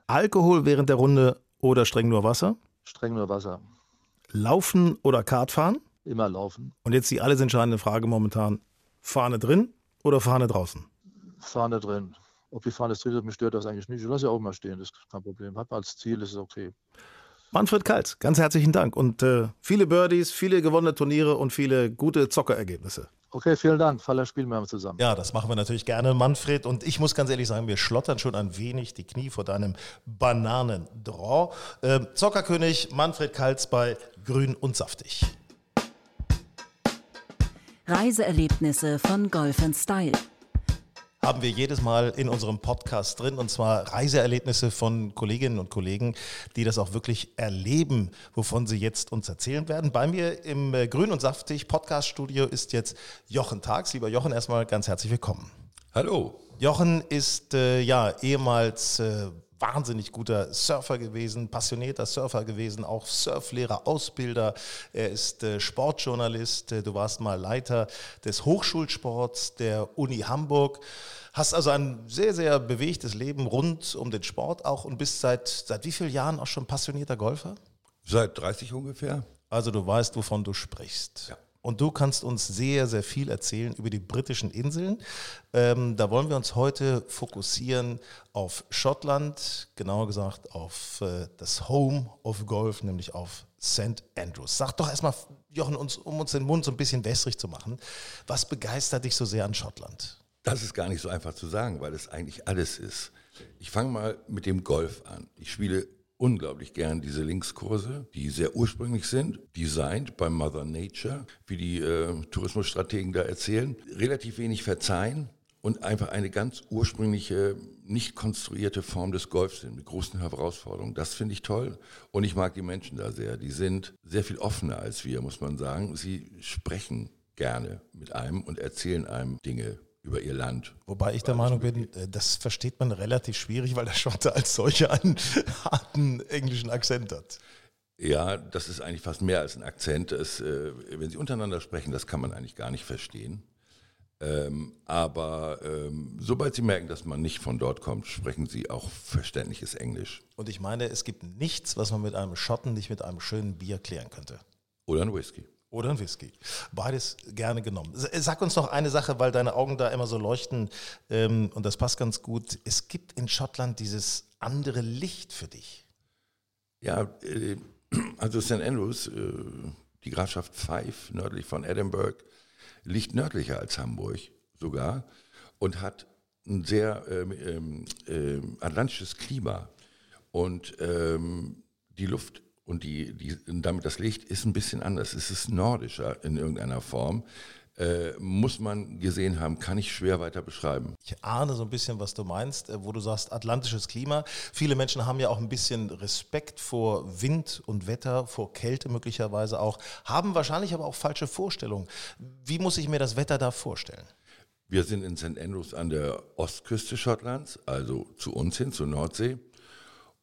Alkohol während der Runde oder streng nur Wasser? Streng nur Wasser. Laufen oder Kartfahren? Immer laufen. Und jetzt die alles entscheidende Frage momentan. Fahne drin oder Fahne draußen? Fahne drin. Ob die Fahne drin ist, mich stört das eigentlich nicht. Ich lasse ja auch mal stehen, das ist kein Problem. Hat man als Ziel, ist es okay. Manfred Kalt, ganz herzlichen Dank und äh, viele Birdies, viele gewonnene Turniere und viele gute Zockerergebnisse. Okay, vielen Dank. Faller spielen wir zusammen. Ja, das machen wir natürlich gerne, Manfred. Und ich muss ganz ehrlich sagen, wir schlottern schon ein wenig die Knie vor deinem Bananendraw. Äh, Zockerkönig Manfred Kaltz bei Grün und Saftig. Reiseerlebnisse von Golf Style haben wir jedes Mal in unserem Podcast drin und zwar Reiseerlebnisse von Kolleginnen und Kollegen, die das auch wirklich erleben, wovon sie jetzt uns erzählen werden. Bei mir im äh, Grün und Saftig Podcast Studio ist jetzt Jochen Tags. Lieber Jochen, erstmal ganz herzlich willkommen. Hallo. Jochen ist äh, ja ehemals äh, wahnsinnig guter Surfer gewesen, passionierter Surfer gewesen, auch Surflehrer, Ausbilder. Er ist äh, Sportjournalist. Äh, du warst mal Leiter des Hochschulsports der Uni Hamburg. Hast also ein sehr, sehr bewegtes Leben rund um den Sport auch und bist seit, seit wie vielen Jahren auch schon passionierter Golfer? Seit 30 ungefähr. Also du weißt, wovon du sprichst. Ja. Und du kannst uns sehr, sehr viel erzählen über die britischen Inseln. Ähm, da wollen wir uns heute fokussieren auf Schottland, genauer gesagt auf äh, das Home of Golf, nämlich auf St. Andrews. Sag doch erstmal, Jochen, uns, um uns den Mund so ein bisschen wässrig zu machen, was begeistert dich so sehr an Schottland? Das ist gar nicht so einfach zu sagen, weil es eigentlich alles ist. Ich fange mal mit dem Golf an. Ich spiele unglaublich gern diese Linkskurse, die sehr ursprünglich sind, designed bei Mother Nature, wie die äh, Tourismusstrategen da erzählen, relativ wenig verzeihen und einfach eine ganz ursprüngliche, nicht konstruierte Form des Golfs sind, mit großen Herausforderungen. Das finde ich toll und ich mag die Menschen da sehr. Die sind sehr viel offener als wir, muss man sagen. Sie sprechen gerne mit einem und erzählen einem Dinge über ihr Land. Wobei ich der Meinung bin, äh, das versteht man relativ schwierig, weil der Schotte als solcher einen harten englischen Akzent hat. Ja, das ist eigentlich fast mehr als ein Akzent. Es, äh, wenn sie untereinander sprechen, das kann man eigentlich gar nicht verstehen. Ähm, aber ähm, sobald sie merken, dass man nicht von dort kommt, sprechen sie auch verständliches Englisch. Und ich meine, es gibt nichts, was man mit einem Schotten nicht mit einem schönen Bier klären könnte. Oder ein Whisky. Oder ein Whisky. Beides gerne genommen. Sag uns noch eine Sache, weil deine Augen da immer so leuchten ähm, und das passt ganz gut. Es gibt in Schottland dieses andere Licht für dich. Ja, äh, also St. Andrews, äh, die Grafschaft Fife, nördlich von Edinburgh, liegt nördlicher als Hamburg sogar und hat ein sehr ähm, äh, atlantisches Klima. Und ähm, die Luft und die, die, damit das Licht ist ein bisschen anders. Es ist nordischer in irgendeiner Form. Äh, muss man gesehen haben, kann ich schwer weiter beschreiben. Ich ahne so ein bisschen, was du meinst, äh, wo du sagst, atlantisches Klima. Viele Menschen haben ja auch ein bisschen Respekt vor Wind und Wetter, vor Kälte möglicherweise auch, haben wahrscheinlich aber auch falsche Vorstellungen. Wie muss ich mir das Wetter da vorstellen? Wir sind in St. Andrews an der Ostküste Schottlands, also zu uns hin, zur Nordsee.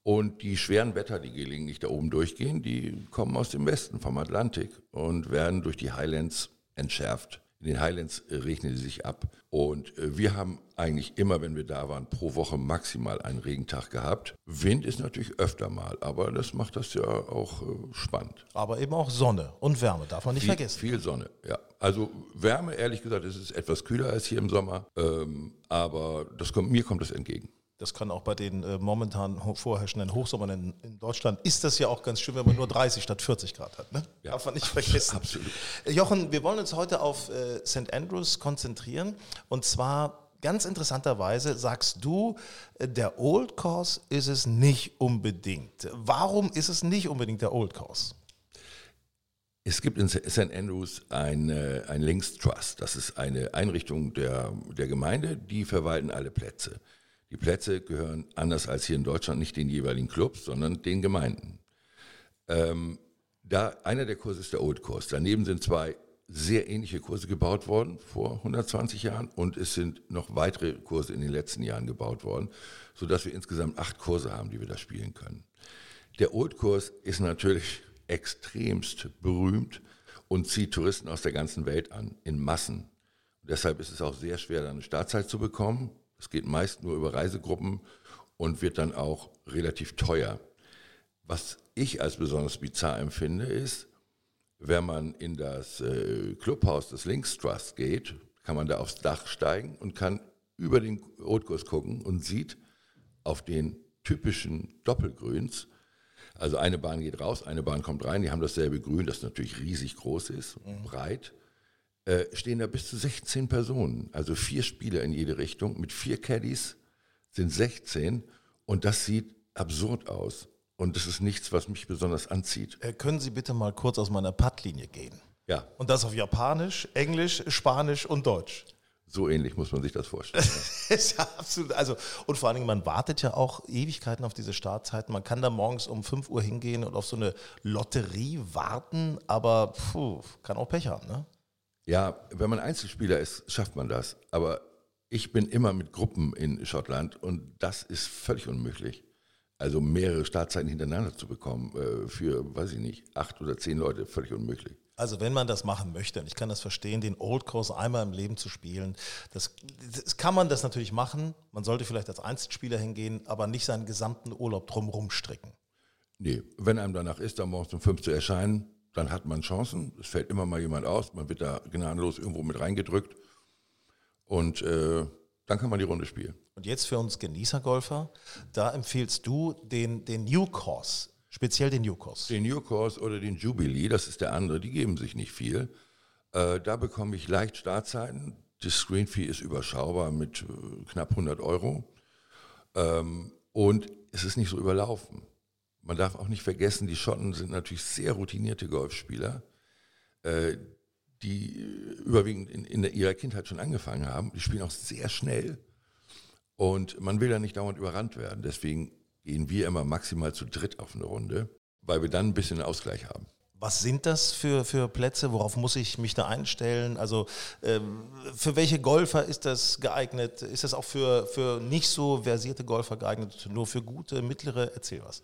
Und die schweren Wetter, die gelegentlich da oben durchgehen, die kommen aus dem Westen, vom Atlantik und werden durch die Highlands entschärft. In den Highlands äh, regnen sie sich ab. Und äh, wir haben eigentlich immer, wenn wir da waren, pro Woche maximal einen Regentag gehabt. Wind ist natürlich öfter mal, aber das macht das ja auch äh, spannend. Aber eben auch Sonne und Wärme, darf man nicht viel, vergessen. Viel Sonne, ja. Also Wärme, ehrlich gesagt, es ist etwas kühler als hier im Sommer, ähm, aber das kommt, mir kommt das entgegen. Das kann auch bei den äh, momentan vorherrschenden Hochsommern in, in, Deutschland, ist das ja auch ganz schön, wenn man nur 30 statt 40 Grad hat. Ne? Ja. Darf man nicht vergessen. Absolut. Äh, Jochen, wir wollen uns heute auf äh, St. Andrews konzentrieren. Und zwar ganz interessanterweise sagst du, äh, der Old Course ist es nicht unbedingt. Warum ist es nicht unbedingt der Old Course? Es gibt in St. Andrews ein, ein Links Trust. Das ist eine Einrichtung der, der Gemeinde, die verwalten alle Plätze. Die Plätze gehören anders als hier in Deutschland nicht den jeweiligen Clubs, sondern den Gemeinden. Ähm, da einer der Kurse ist der Old Kurs. Daneben sind zwei sehr ähnliche Kurse gebaut worden vor 120 Jahren und es sind noch weitere Kurse in den letzten Jahren gebaut worden, so dass wir insgesamt acht Kurse haben, die wir da spielen können. Der Old Kurs ist natürlich extremst berühmt und zieht Touristen aus der ganzen Welt an, in Massen. Und deshalb ist es auch sehr schwer, da eine Startzeit zu bekommen es geht meist nur über Reisegruppen und wird dann auch relativ teuer. Was ich als besonders bizarr empfinde, ist, wenn man in das äh, Clubhaus des Links Trust geht, kann man da aufs Dach steigen und kann über den Rotkurs gucken und sieht auf den typischen Doppelgrüns, also eine Bahn geht raus, eine Bahn kommt rein, die haben dasselbe Grün, das natürlich riesig groß ist, mhm. breit. Äh, stehen da bis zu 16 Personen, also vier Spieler in jede Richtung mit vier Caddies sind 16 und das sieht absurd aus. Und das ist nichts, was mich besonders anzieht. Äh, können Sie bitte mal kurz aus meiner Puttlinie gehen? Ja. Und das auf Japanisch, Englisch, Spanisch und Deutsch. So ähnlich muss man sich das vorstellen. ja, absolut. Also, und vor allen Dingen, man wartet ja auch Ewigkeiten auf diese Startzeiten. Man kann da morgens um 5 Uhr hingehen und auf so eine Lotterie warten, aber puh, kann auch Pech haben, ne? Ja, wenn man Einzelspieler ist, schafft man das. Aber ich bin immer mit Gruppen in Schottland und das ist völlig unmöglich. Also mehrere Startzeiten hintereinander zu bekommen äh, für, weiß ich nicht, acht oder zehn Leute, völlig unmöglich. Also wenn man das machen möchte, und ich kann das verstehen, den Old Course einmal im Leben zu spielen, das, das kann man das natürlich machen. Man sollte vielleicht als Einzelspieler hingehen, aber nicht seinen gesamten Urlaub drumherum stricken. Nee, wenn einem danach ist, dann morgens um fünf zu erscheinen, dann hat man Chancen. Es fällt immer mal jemand aus, man wird da gnadenlos irgendwo mit reingedrückt und äh, dann kann man die Runde spielen. Und jetzt für uns Genießergolfer, da empfiehlst du den, den New Course, speziell den New Course. Den New Course oder den Jubilee, das ist der andere, die geben sich nicht viel. Äh, da bekomme ich leicht Startzeiten. Das Screen Fee ist überschaubar mit äh, knapp 100 Euro. Ähm, und es ist nicht so überlaufen. Man darf auch nicht vergessen, die Schotten sind natürlich sehr routinierte Golfspieler, äh, die überwiegend in, in ihrer Kindheit schon angefangen haben. Die spielen auch sehr schnell und man will ja nicht dauernd überrannt werden. Deswegen gehen wir immer maximal zu dritt auf eine Runde, weil wir dann ein bisschen Ausgleich haben. Was sind das für, für Plätze? Worauf muss ich mich da einstellen? Also ähm, für welche Golfer ist das geeignet? Ist das auch für, für nicht so versierte Golfer geeignet? Nur für gute, mittlere? Erzähl was.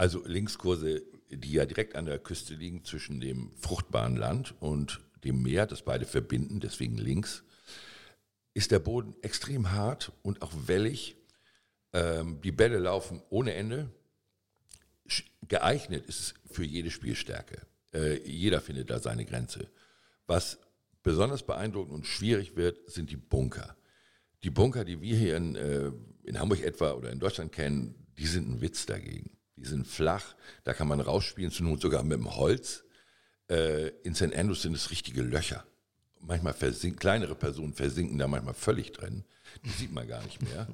Also Linkskurse, die ja direkt an der Küste liegen zwischen dem fruchtbaren Land und dem Meer, das beide verbinden, deswegen links, ist der Boden extrem hart und auch wellig. Ähm, die Bälle laufen ohne Ende. Geeignet ist es für jede Spielstärke. Äh, jeder findet da seine Grenze. Was besonders beeindruckend und schwierig wird, sind die Bunker. Die Bunker, die wir hier in, äh, in Hamburg etwa oder in Deutschland kennen, die sind ein Witz dagegen. Die sind flach, da kann man rausspielen, zur Not sogar mit dem Holz. Äh, in St. Andrews sind es richtige Löcher. Manchmal versinken, kleinere Personen versinken da manchmal völlig drin. Die sieht man gar nicht mehr.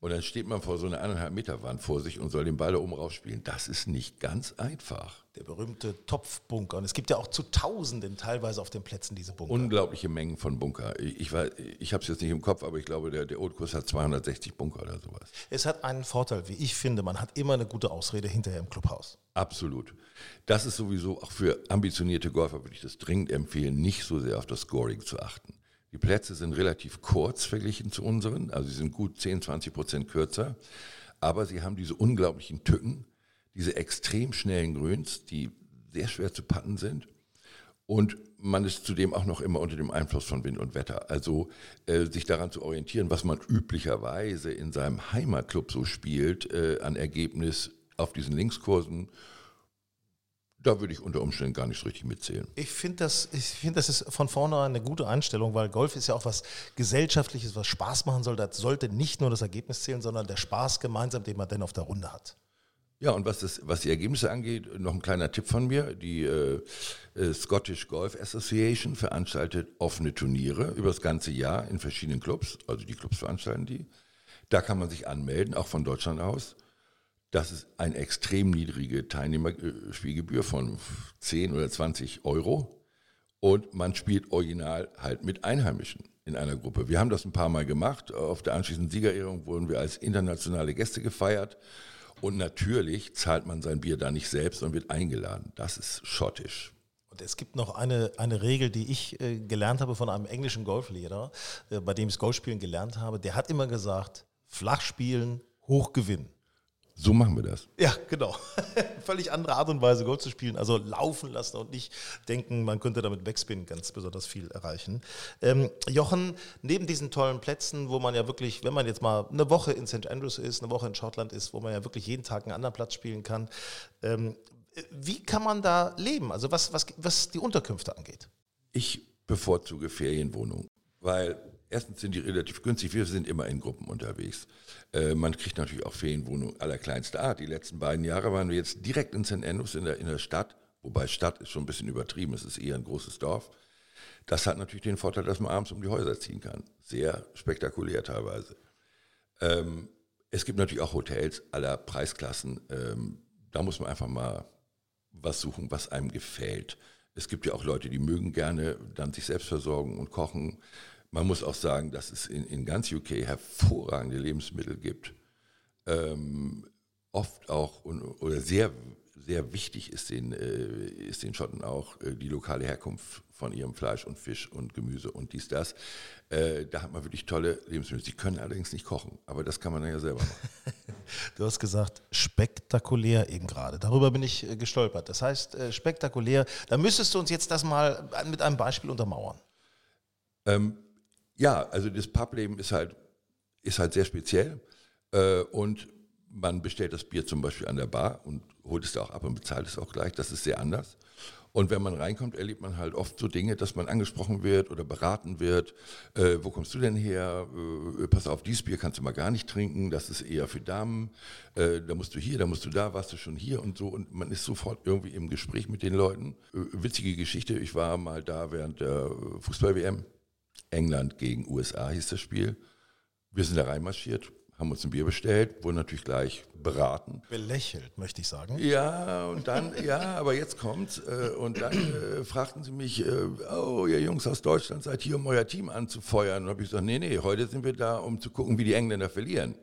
Und dann steht man vor so einer eineinhalb Meter Wand vor sich und soll den Ball da oben rausspielen. Das ist nicht ganz einfach. Der berühmte Topfbunker. Und es gibt ja auch zu Tausenden teilweise auf den Plätzen diese Bunker. Unglaubliche Mengen von Bunker. Ich, ich, ich habe es jetzt nicht im Kopf, aber ich glaube, der, der Old Kurs hat 260 Bunker oder sowas. Es hat einen Vorteil, wie ich finde. Man hat immer eine gute Ausrede hinterher im Clubhaus. Absolut. Das ist sowieso auch für ambitionierte Golfer, würde ich das dringend empfehlen, nicht so sehr auf das Scoring zu achten. Die Plätze sind relativ kurz verglichen zu unseren, also sie sind gut 10, 20 Prozent kürzer, aber sie haben diese unglaublichen Tücken, diese extrem schnellen Grüns, die sehr schwer zu patten sind. Und man ist zudem auch noch immer unter dem Einfluss von Wind und Wetter. Also äh, sich daran zu orientieren, was man üblicherweise in seinem Heimatclub so spielt, äh, an Ergebnis auf diesen Linkskursen, da würde ich unter Umständen gar nicht richtig mitzählen. Ich finde das, ich finde, das ist von vornherein eine gute Einstellung, weil Golf ist ja auch was Gesellschaftliches, was Spaß machen soll. Das sollte nicht nur das Ergebnis zählen, sondern der Spaß gemeinsam, den man denn auf der Runde hat. Ja, und was, das, was die Ergebnisse angeht, noch ein kleiner Tipp von mir. Die äh, äh, Scottish Golf Association veranstaltet offene Turniere über das ganze Jahr in verschiedenen Clubs. Also die Clubs veranstalten die. Da kann man sich anmelden, auch von Deutschland aus. Das ist eine extrem niedrige Teilnehmerspielgebühr von 10 oder 20 Euro. Und man spielt original halt mit Einheimischen in einer Gruppe. Wir haben das ein paar Mal gemacht. Auf der anschließenden Siegerehrung wurden wir als internationale Gäste gefeiert. Und natürlich zahlt man sein Bier da nicht selbst und wird eingeladen. Das ist schottisch. Und es gibt noch eine, eine Regel, die ich äh, gelernt habe von einem englischen Golflehrer, äh, bei dem ich Golfspielen gelernt habe. Der hat immer gesagt, flach spielen, hoch gewinnen. So machen wir das. Ja, genau. Völlig andere Art und Weise Golf zu spielen. Also laufen lassen und nicht denken, man könnte damit Backspin ganz besonders viel erreichen. Ähm, Jochen, neben diesen tollen Plätzen, wo man ja wirklich, wenn man jetzt mal eine Woche in St. Andrews ist, eine Woche in Schottland ist, wo man ja wirklich jeden Tag einen anderen Platz spielen kann, ähm, wie kann man da leben? Also was, was, was die Unterkünfte angeht? Ich bevorzuge Ferienwohnungen, weil Erstens sind die relativ günstig. Wir sind immer in Gruppen unterwegs. Äh, man kriegt natürlich auch Ferienwohnungen allerkleinster Art. Die letzten beiden Jahre waren wir jetzt direkt in St. Andrews in der, in der Stadt. Wobei Stadt ist schon ein bisschen übertrieben. Es ist eher ein großes Dorf. Das hat natürlich den Vorteil, dass man abends um die Häuser ziehen kann. Sehr spektakulär teilweise. Ähm, es gibt natürlich auch Hotels aller Preisklassen. Ähm, da muss man einfach mal was suchen, was einem gefällt. Es gibt ja auch Leute, die mögen gerne dann sich selbst versorgen und kochen. Man muss auch sagen, dass es in, in ganz UK hervorragende Lebensmittel gibt. Ähm, oft auch oder sehr, sehr wichtig ist den, äh, ist den Schotten auch äh, die lokale Herkunft von ihrem Fleisch und Fisch und Gemüse und dies, das. Äh, da hat man wirklich tolle Lebensmittel. Sie können allerdings nicht kochen, aber das kann man dann ja selber machen. du hast gesagt, spektakulär eben gerade. Darüber bin ich äh, gestolpert. Das heißt, äh, spektakulär. Da müsstest du uns jetzt das mal mit einem Beispiel untermauern. Ähm, ja, also das Publeben ist halt, ist halt sehr speziell äh, und man bestellt das Bier zum Beispiel an der Bar und holt es da auch ab und bezahlt es auch gleich. Das ist sehr anders. Und wenn man reinkommt, erlebt man halt oft so Dinge, dass man angesprochen wird oder beraten wird. Äh, wo kommst du denn her? Äh, pass auf, dieses Bier kannst du mal gar nicht trinken. Das ist eher für Damen. Äh, da musst du hier, da musst du da, warst du schon hier und so. Und man ist sofort irgendwie im Gespräch mit den Leuten. Äh, witzige Geschichte. Ich war mal da während der Fußball-WM England gegen USA hieß das Spiel. Wir sind da reinmarschiert, haben uns ein Bier bestellt, wurden natürlich gleich beraten. Belächelt, möchte ich sagen. Ja, und dann, ja, aber jetzt kommt's. Äh, und dann äh, fragten sie mich, äh, oh, ihr Jungs aus Deutschland seid hier, um euer Team anzufeuern. Und habe ich gesagt, nee, nee, heute sind wir da, um zu gucken, wie die Engländer verlieren.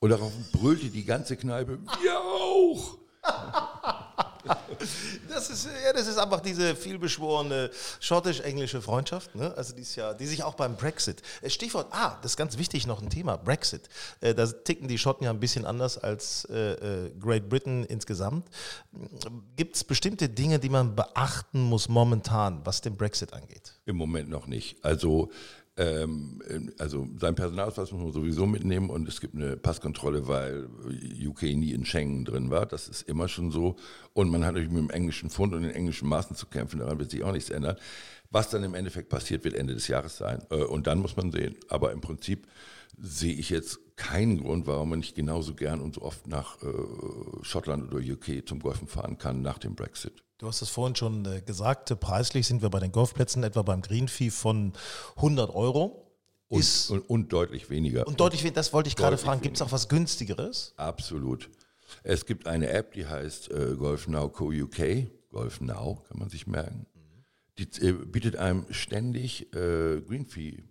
Und darauf brüllte die ganze Kneipe, wir auch! das, ist, ja, das ist einfach diese vielbeschworene schottisch-englische Freundschaft, ne? also die, ist ja, die sich auch beim Brexit. Äh, Stichwort, ah, das ist ganz wichtig noch ein Thema, Brexit. Äh, da ticken die Schotten ja ein bisschen anders als äh, Great Britain insgesamt. Gibt es bestimmte Dinge, die man beachten muss momentan, was den Brexit angeht? Im Moment noch nicht. Also also sein Personalausweis muss man sowieso mitnehmen und es gibt eine Passkontrolle, weil UK nie in Schengen drin war. Das ist immer schon so. Und man hat natürlich mit dem englischen Pfund und den englischen Maßen zu kämpfen. Daran wird sich auch nichts ändern. Was dann im Endeffekt passiert, wird Ende des Jahres sein. Äh, und dann muss man sehen. Aber im Prinzip sehe ich jetzt keinen Grund, warum man nicht genauso gern und so oft nach äh, Schottland oder UK zum Golfen fahren kann nach dem Brexit. Du hast es vorhin schon äh, gesagt, preislich sind wir bei den Golfplätzen etwa beim Green Fee von 100 Euro. Und, ist, und, und, deutlich weniger. Und deutlich weniger, das wollte ich gerade fragen. Gibt es auch was günstigeres? Absolut. Es gibt eine App, die heißt äh, Golf Now Co UK. Golf Now kann man sich merken. Die äh, bietet einem ständig äh, Green Fee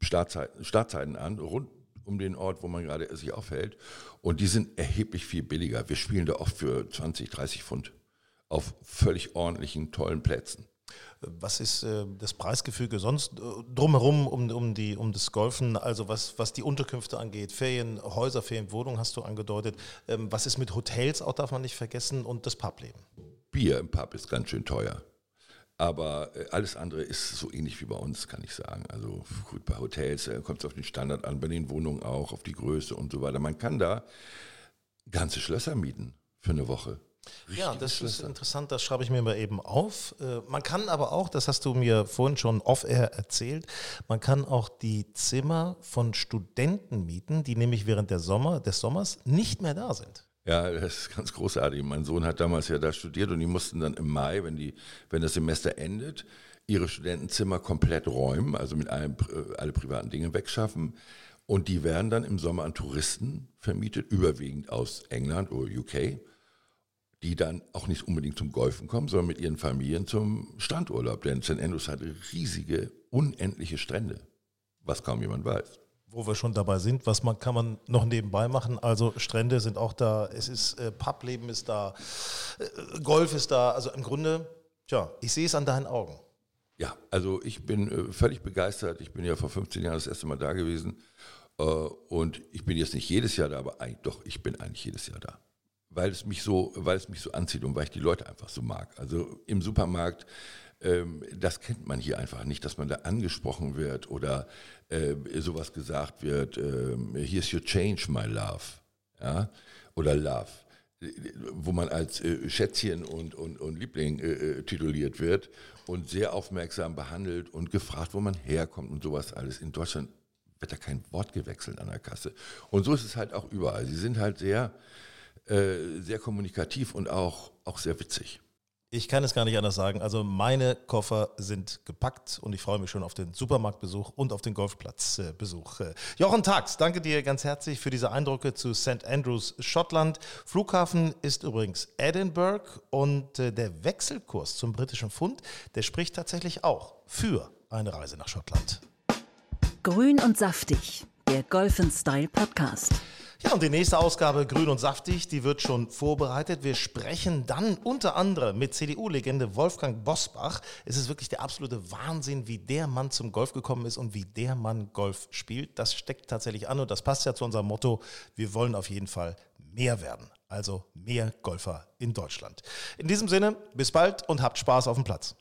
Startzeiten, Startzeiten an, rund um den Ort, wo man gerade sich aufhält. Und die sind erheblich viel billiger. Wir spielen da oft für 20, 30 Pfund auf völlig ordentlichen, tollen Plätzen. Was ist äh, das Preisgefüge sonst äh, drumherum um, um, die, um das Golfen, also was, was die Unterkünfte angeht, Ferienhäuser, Ferienwohnungen hast du angedeutet. Ähm, was ist mit Hotels, auch darf man nicht vergessen, und das Publeben? Bier im Pub ist ganz schön teuer. Aber äh, alles andere ist so ähnlich wie bei uns, kann ich sagen. Also gut, bei Hotels äh, kommt es auf den Standard an, bei den Wohnungen auch, auf die Größe und so weiter. Man kann da ganze Schlösser mieten für eine Woche. Ja, das ist interessant, das schreibe ich mir mal eben auf. Äh, man kann aber auch, das hast du mir vorhin schon off-air erzählt, man kann auch die Zimmer von Studenten mieten, die nämlich während der Sommer, des Sommers nicht mehr da sind. Ja, das ist ganz großartig. Mein Sohn hat damals ja da studiert und die mussten dann im Mai, wenn die, wenn das Semester endet, ihre Studentenzimmer komplett räumen, also mit allem, äh, alle privaten Dinge wegschaffen. Und die werden dann im Sommer an Touristen vermietet, überwiegend aus England oder UK, die dann auch nicht unbedingt zum Golfen kommen, sondern mit ihren Familien zum Strandurlaub. Denn St. Andrews hat riesige, unendliche Strände, was kaum jemand weiß. Wo wir schon dabei sind, was man, kann man noch nebenbei machen? Also Strände sind auch da, es ist äh, Publeben ist da, äh, Golf ist da. Also im Grunde, tja, ich sehe es an deinen Augen. Ja, also ich bin äh, völlig begeistert. Ich bin ja vor 15 Jahren das erste Mal da gewesen. Äh, und ich bin jetzt nicht jedes Jahr da, aber eigentlich, doch, ich bin eigentlich jedes Jahr da. Weil es mich so, weil es mich so anzieht und weil ich die Leute einfach so mag. Also im Supermarkt ähm, das kennt man hier einfach nicht, dass man da angesprochen wird oder äh, sowas gesagt wird, äh, here's your change, my love. Ja? Oder love wo man als äh, Schätzchen und, und, und Liebling äh, äh, tituliert wird und sehr aufmerksam behandelt und gefragt, wo man herkommt und sowas alles. In Deutschland wird da kein Wort gewechselt an der Kasse. Und so ist es halt auch überall. Sie sind halt sehr, äh, sehr kommunikativ und auch, auch sehr witzig. Ich kann es gar nicht anders sagen. Also meine Koffer sind gepackt und ich freue mich schon auf den Supermarktbesuch und auf den Golfplatzbesuch. Äh, Jochen Tags, danke dir ganz herzlich für diese Eindrücke zu St. Andrews, Schottland. Flughafen ist übrigens Edinburgh und äh, der Wechselkurs zum britischen Pfund, der spricht tatsächlich auch für eine Reise nach Schottland. Grün und saftig, der Golf Style Podcast. Ja, und die nächste Ausgabe Grün und Saftig, die wird schon vorbereitet. Wir sprechen dann unter anderem mit CDU-Legende Wolfgang Bosbach. Es ist wirklich der absolute Wahnsinn, wie der Mann zum Golf gekommen ist und wie der Mann Golf spielt. Das steckt tatsächlich an und das passt ja zu unserem Motto. Wir wollen auf jeden Fall mehr werden. Also mehr Golfer in Deutschland. In diesem Sinne, bis bald und habt Spaß auf dem Platz.